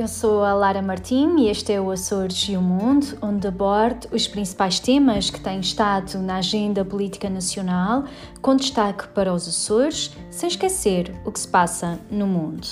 eu sou a Lara Martim e este é o Açores e o Mundo, onde abordo os principais temas que têm estado na agenda política nacional, com destaque para os Açores, sem esquecer o que se passa no mundo.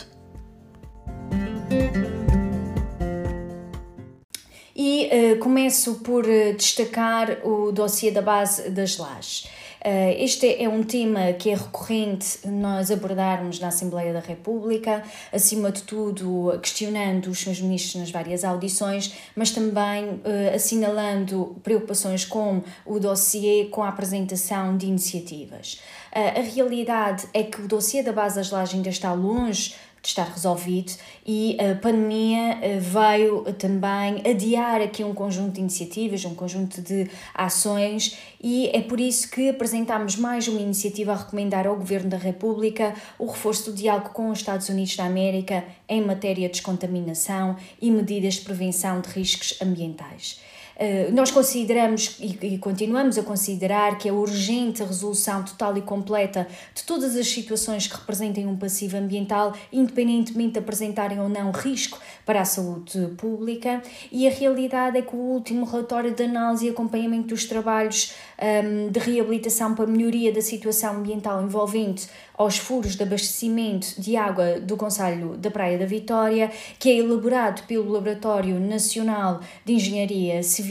E uh, começo por uh, destacar o dossiê da base das lajes. Uh, este é um tema que é recorrente nós abordarmos na Assembleia da República, acima de tudo questionando os seus ministros nas várias audições, mas também uh, assinalando preocupações com o dossiê, com a apresentação de iniciativas. Uh, a realidade é que o dossiê da base das lajes ainda está longe de estar resolvido e a pandemia eh, veio também adiar aqui um conjunto de iniciativas, um conjunto de ações e é por isso que apresentámos mais uma iniciativa a recomendar ao Governo da República o reforço do diálogo com os Estados Unidos da América em matéria de descontaminação e medidas de prevenção de riscos ambientais. Eh, nós consideramos e, continuamos a considerar que é urgente a resolução total e completa de todas as situações que representem um passivo ambiental, independentemente de apresentarem ou não risco para a saúde pública. E a realidade é que o último relatório de análise e acompanhamento dos trabalhos um, de reabilitação para melhoria da situação ambiental envolvente aos furos de abastecimento de água do Conselho da Praia da Vitória, que é elaborado pelo Laboratório Nacional de Engenharia Civil,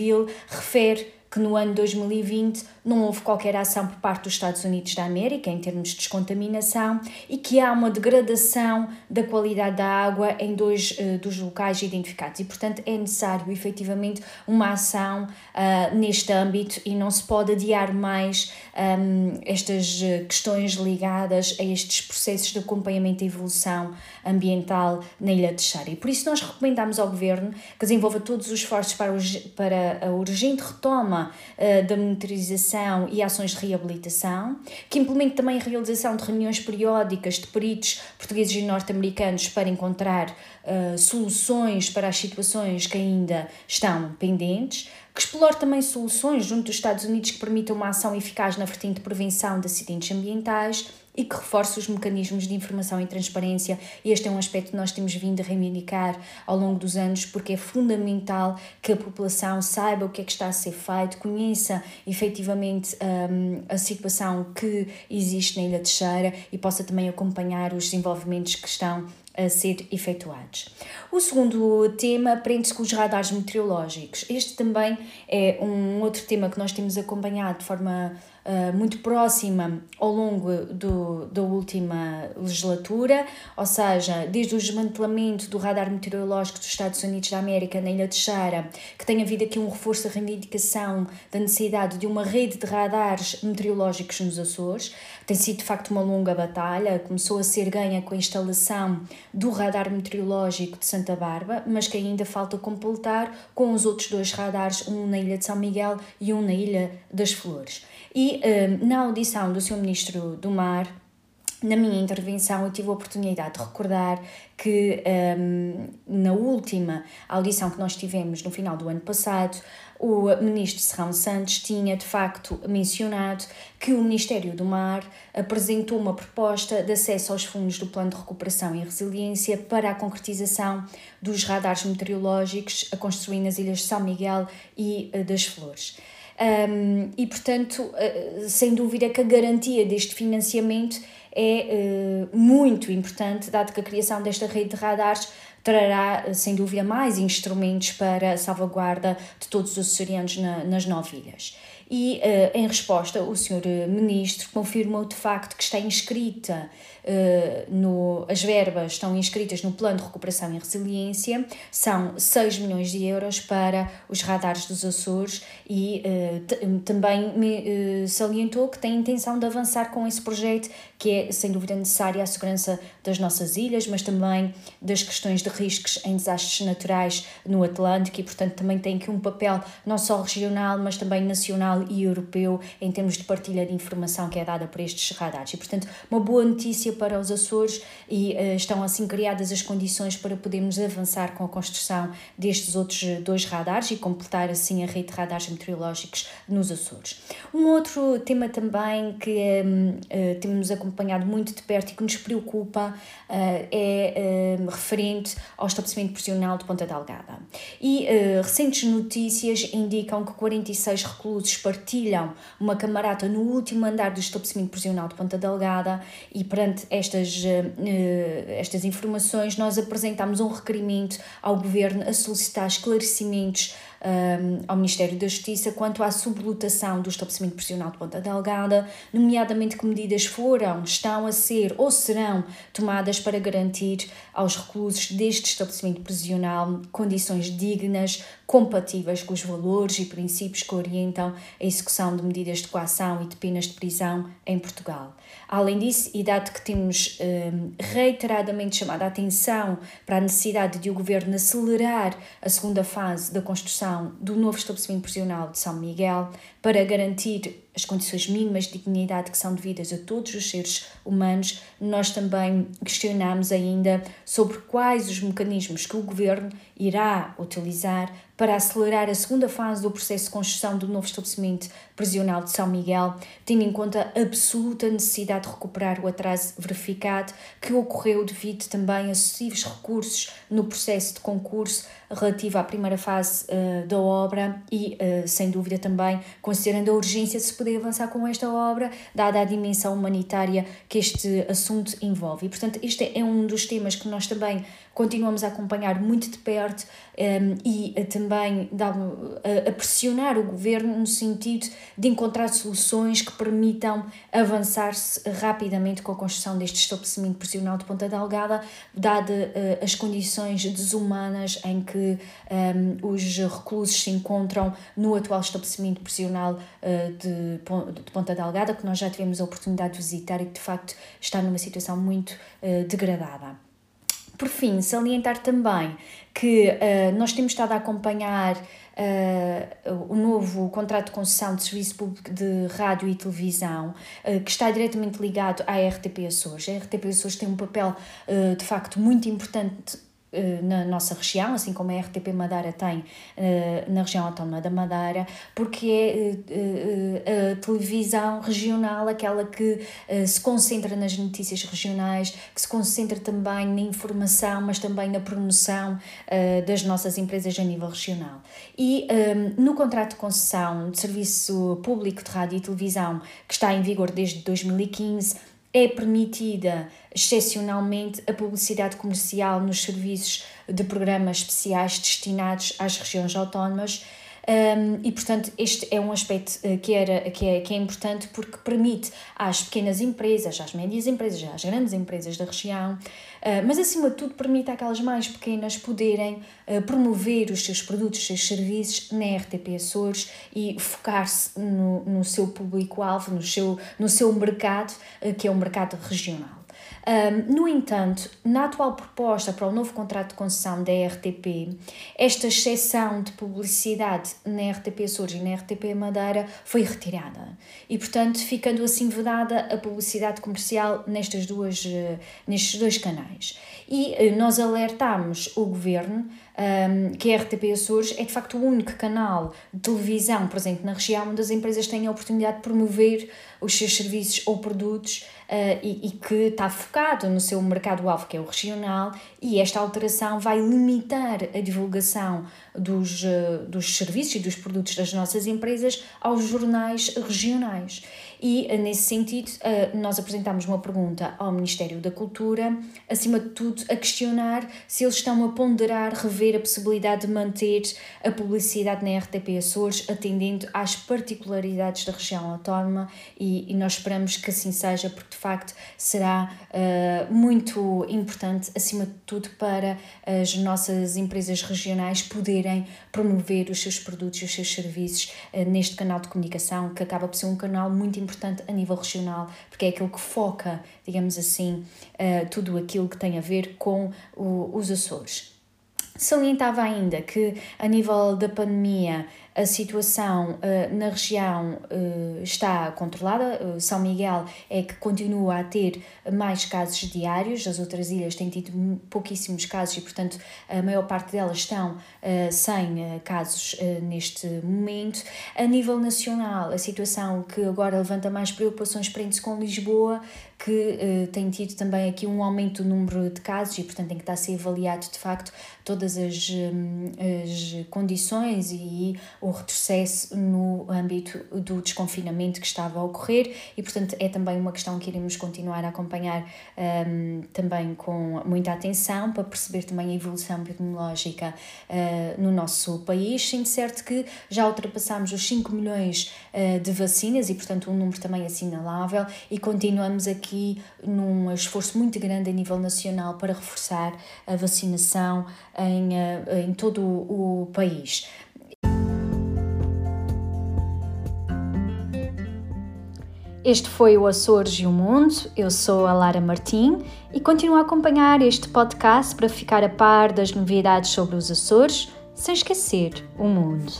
refere que no ano 2020 não houve qualquer ação por parte dos Estados Unidos da América em termos de descontaminação e que há uma degradação da qualidade da água em dois uh, dos locais identificados e, portanto, é necessário efetivamente uma ação uh, neste âmbito e não se pode adiar mais um, estas eh, questões ligadas a estes processos de acompanhamento e evolução ambiental na Ilha de. E por isso nós recomendamos ao Governo que desenvolva todos os esforços para, para a urgente retoma uh, da monitorização e ações de reabilitação, que implemente também a realização de reuniões periódicas de peritos portugueses e norte-americanos para encontrar uh, soluções para as situações que ainda estão pendentes, que explore também soluções junto dos Estados Unidos que permitam uma ação eficaz na vertente de prevenção de acidentes ambientais e que reforce os mecanismos de informação e transparência. Este é um aspecto que nós temos vindo a reivindicar ao longo dos anos, porque é fundamental que a população saiba o que é que está a ser feito, conheça efetivamente um, a situação que existe na Ilha de Cheira e possa também acompanhar os desenvolvimentos que estão a ser efetuados. O segundo tema prende-se com os radares meteorológicos. Este também é um outro tema que nós temos acompanhado de forma uh, muito próxima ao longo do, da última legislatura, ou seja, desde o desmantelamento do radar meteorológico dos Estados Unidos da América na Ilha de Xara, que tem havido aqui um reforço da reivindicação da necessidade de uma rede de radares meteorológicos nos Açores. Tem sido de facto uma longa batalha, começou a ser ganha com a instalação do radar meteorológico de Santa Bárbara, mas que ainda falta completar com os outros dois radares, um na Ilha de São Miguel e um na Ilha das Flores. E um, na audição do Sr. Ministro do Mar, na minha intervenção, eu tive a oportunidade de recordar que um, na última audição que nós tivemos no final do ano passado, o ministro Serrão Santos tinha de facto mencionado que o Ministério do Mar apresentou uma proposta de acesso aos fundos do Plano de Recuperação e Resiliência para a concretização dos radares meteorológicos a construir nas ilhas de São Miguel e eh, das Flores. Um, e, portanto, eh, sem dúvida que a garantia deste financiamento é uh, muito importante, dado que a criação desta rede de radares trará, sem dúvida, mais instrumentos para a salvaguarda de todos os açorianos na, nas nove ilhas. E, uh, em resposta, o Sr. Ministro confirmou de facto que está inscrita uh, no. As verbas estão inscritas no Plano de Recuperação e Resiliência, são 6 milhões de euros para os radares dos Açores e uh, também me salientou que tem intenção de avançar com esse projeto, que é sem dúvida necessária à segurança das nossas ilhas, mas também das questões de riscos em desastres naturais no Atlântico e, portanto, também tem aqui um papel não só regional, mas também nacional nacional e europeu em termos de partilha de informação que é dada por estes radares. E, portanto, uma boa notícia para os Açores e uh, estão assim criadas as condições para podermos avançar com a construção destes outros dois radares e completar assim a rede de radares meteorológicos nos Açores. Um outro tema também que um, uh, temos acompanhado muito de perto e que nos preocupa uh, é referente ao estabelecimento prisional de Ponta Delgada. E recentes notícias indicam que 46 reclusos partilham uma camarata no último andar do estabelecimento prisional de Ponta Delgada e perante estas, uh, estas informações nós apresentamos um requerimento ao Governo a solicitar esclarecimentos um, ao Ministério da Justiça quanto à sublotação do estabelecimento prisional de Ponta Delgada, nomeadamente que medidas foram, estão a ser ou serão tomadas para garantir aos reclusos deste estabelecimento prisional condições dignas, compatíveis com os valores e princípios que orientam a execução de medidas de coação e de penas de prisão em Portugal. Além disso, e dado que temos um, reiteradamente chamado a atenção para a necessidade de o Governo acelerar a segunda fase da construção do novo estabelecimento prisional de São Miguel para garantir as condições mínimas de dignidade que são devidas a todos os seres humanos, nós também questionamos ainda sobre quais os mecanismos que o Governo irá utilizar para acelerar a segunda fase do processo de construção do novo estabelecimento prisional de São Miguel, tendo em conta a absoluta necessidade de recuperar o atraso verificado que ocorreu devido também a sucessivos recursos no processo de concurso relativo à primeira fase uh, da obra e, uh, sem dúvida, também considerando a urgência de se poder avançar com esta obra, dada a dimensão humanitária que este assunto envolve. E, portanto, este é um dos temas que nós também continuamos a acompanhar muito de perto um, e a, também a, a, pressionar o governo no sentido de encontrar soluções que permitam avançar-se rapidamente com a construção deste estabelecimento prisional de Ponta Delgada, dada uh, as condições desumanas em que um, os reclusos se encontram no atual estabelecimento prisional uh, de, Ponta Delgada, que nós já tivemos a oportunidade de visitar e que de facto está numa situação muito uh, degradada. Por fim, salientar também que uh, nós temos estado a acompanhar uh, o novo contrato de concessão de serviço público de rádio e televisão, uh, que está diretamente ligado à RTP Açores. A RTP Açores tem um papel, de facto, muito importante eh, na nossa região, assim como a RTP Madeira tem eh, na região autónoma da Madeira, porque é eh, a televisão regional aquela que se concentra nas notícias regionais, que se concentra também na informação, mas também na promoção das nossas empresas a nível regional. E no contrato de concessão de serviço público de rádio e televisão, que está em vigor desde 2015, é permitida excepcionalmente a publicidade comercial nos serviços de programas especiais destinados às regiões autónomas um, e, portanto, este é um aspecto uh, que, era, que, é, que é importante porque permite às pequenas empresas, às médias empresas, às grandes empresas da região, uh, mas acima de tudo permite àquelas mais pequenas poderem uh, promover os seus produtos, os seus serviços na RTP Açores e focar-se no, no seu público-alvo, no seu, no seu mercado, que é o mercado regional. Um, no entanto, na atual proposta para o novo contrato de concessão da RTP, esta exceção de publicidade na RTP Açores e na RTP Madeira foi retirada e, portanto, ficando assim vedada a publicidade comercial nestas duas, uh, nestes dois canais. E uh, nós alertámos o governo um, que a RTP Açores é de facto o único canal de televisão presente na região onde as empresas têm a oportunidade de promover os seus serviços ou produtos uh, e, e, que está focado no seu mercado-alvo, que é o regional, e esta alteração vai limitar a divulgação dos, uh, dos serviços e dos produtos das nossas empresas aos jornais regionais. E, uh, nesse sentido, nós apresentamos uma pergunta ao Ministério da Cultura, acima de tudo, a questionar se eles estão a ponderar, rever a possibilidade de manter a publicidade na RTP Açores, atendendo às particularidades da região autónoma, e, e nós esperamos que assim seja, porque de facto será uh, muito importante, acima de tudo, para as nossas empresas regionais poderem promover os seus produtos e os seus serviços uh, neste canal de comunicação, que acaba por ser um canal muito importante a nível regional, porque é aquele que foca, digamos assim, uh, tudo aquilo que tem a ver com os Açores. Salientava ainda que, a nível da pandemia, a situação na região está controlada. São Miguel é que continua a ter mais casos diários, as outras ilhas têm tido pouquíssimos casos e, portanto, a maior parte delas estão sem casos neste momento. A nível nacional, a situação que agora levanta mais preocupações prende-se com Lisboa, que uh, tem tido também aqui um aumento do número de casos e, portanto, tem que estar a ser avaliado de facto todas as, as condições e o retrocesso no âmbito do desconfinamento que estava a ocorrer e, portanto, é também uma questão que iremos continuar a acompanhar um, também com muita atenção para perceber também a evolução epidemiológica uh, no nosso país, sendo certo que já ultrapassámos os 5 milhões uh, de vacinas e, portanto, um número também assinalável e continuamos aqui num esforço muito grande a nível nacional para reforçar a vacinação em, eh, em todo o país. Este foi o Açores e o Mundo. Eu sou a Lara Martim e continuo a acompanhar este podcast para ficar a par das novidades sobre os Açores, sem esquecer o mundo.